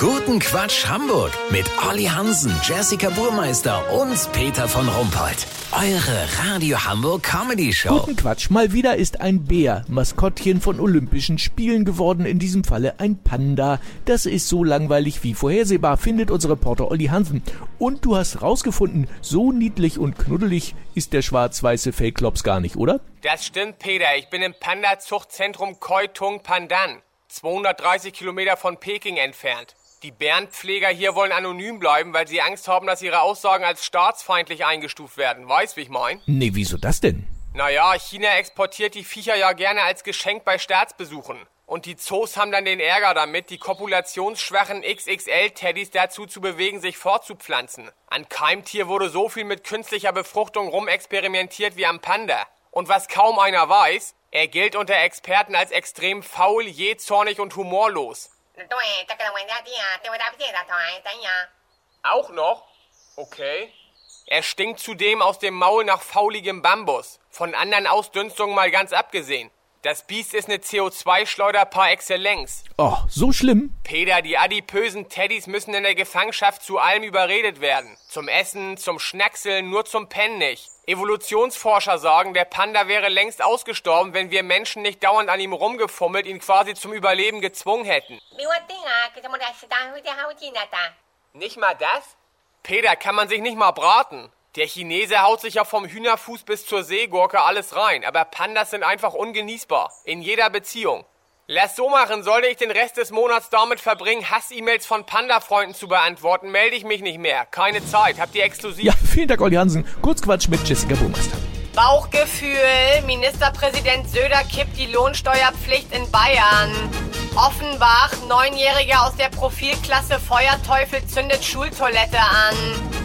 Guten Quatsch Hamburg mit Olli Hansen, Jessica Burmeister und Peter von Rumpold. Eure Radio Hamburg Comedy Show. Guten Quatsch, mal wieder ist ein Bär Maskottchen von Olympischen Spielen geworden, in diesem Falle ein Panda. Das ist so langweilig wie vorhersehbar, findet unser Reporter Olli Hansen. Und du hast rausgefunden, so niedlich und knuddelig ist der schwarz-weiße Fake-Klops gar nicht, oder? Das stimmt, Peter. Ich bin im Panda-Zuchtzentrum Koi Tung Pandan, 230 Kilometer von Peking entfernt. Die Bärenpfleger hier wollen anonym bleiben, weil sie Angst haben, dass ihre Aussagen als staatsfeindlich eingestuft werden. Weißt, wie ich mein? Nee, wieso das denn? Naja, China exportiert die Viecher ja gerne als Geschenk bei Staatsbesuchen. Und die Zoos haben dann den Ärger damit, die kopulationsschwachen XXL-Teddys dazu zu bewegen, sich fortzupflanzen. An Keimtier wurde so viel mit künstlicher Befruchtung rumexperimentiert wie am Panda. Und was kaum einer weiß, er gilt unter Experten als extrem faul, jähzornig und humorlos. Auch noch? Okay. Er stinkt zudem aus dem Maul nach fauligem Bambus. Von anderen Ausdünstungen mal ganz abgesehen. Das Biest ist eine CO2-Schleuder par excellence. Oh, so schlimm? Peter, die adipösen Teddys müssen in der Gefangenschaft zu allem überredet werden. Zum Essen, zum Schnackseln, nur zum Pennen nicht. Evolutionsforscher sagen, der Panda wäre längst ausgestorben, wenn wir Menschen nicht dauernd an ihm rumgefummelt, ihn quasi zum Überleben gezwungen hätten. Nicht mal das? Peter, kann man sich nicht mal braten. Der Chinese haut sich ja vom Hühnerfuß bis zur Seegurke alles rein, aber Pandas sind einfach ungenießbar. In jeder Beziehung. Lass so machen, sollte ich den Rest des Monats damit verbringen, Hass-E-Mails von Panda-Freunden zu beantworten, melde ich mich nicht mehr. Keine Zeit, habt ihr exklusiv. Ja, vielen Dank, Olli Hansen. Kurzquatsch mit Jessica Burmeister. Bauchgefühl. Ministerpräsident Söder kippt die Lohnsteuerpflicht in Bayern. Offenbach, Neunjähriger aus der Profilklasse Feuerteufel zündet Schultoilette an.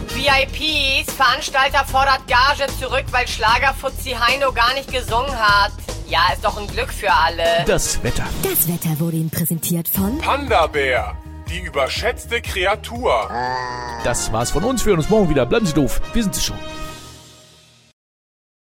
VIPs, Veranstalter fordert Gage zurück, weil Schlagerfuzzi Heino gar nicht gesungen hat. Ja, ist doch ein Glück für alle. Das Wetter. Das Wetter wurde Ihnen präsentiert von Panda-Bär, die überschätzte Kreatur. Das war's von uns. Wir hören uns morgen wieder. Bleiben Sie doof. Wir sind es schon.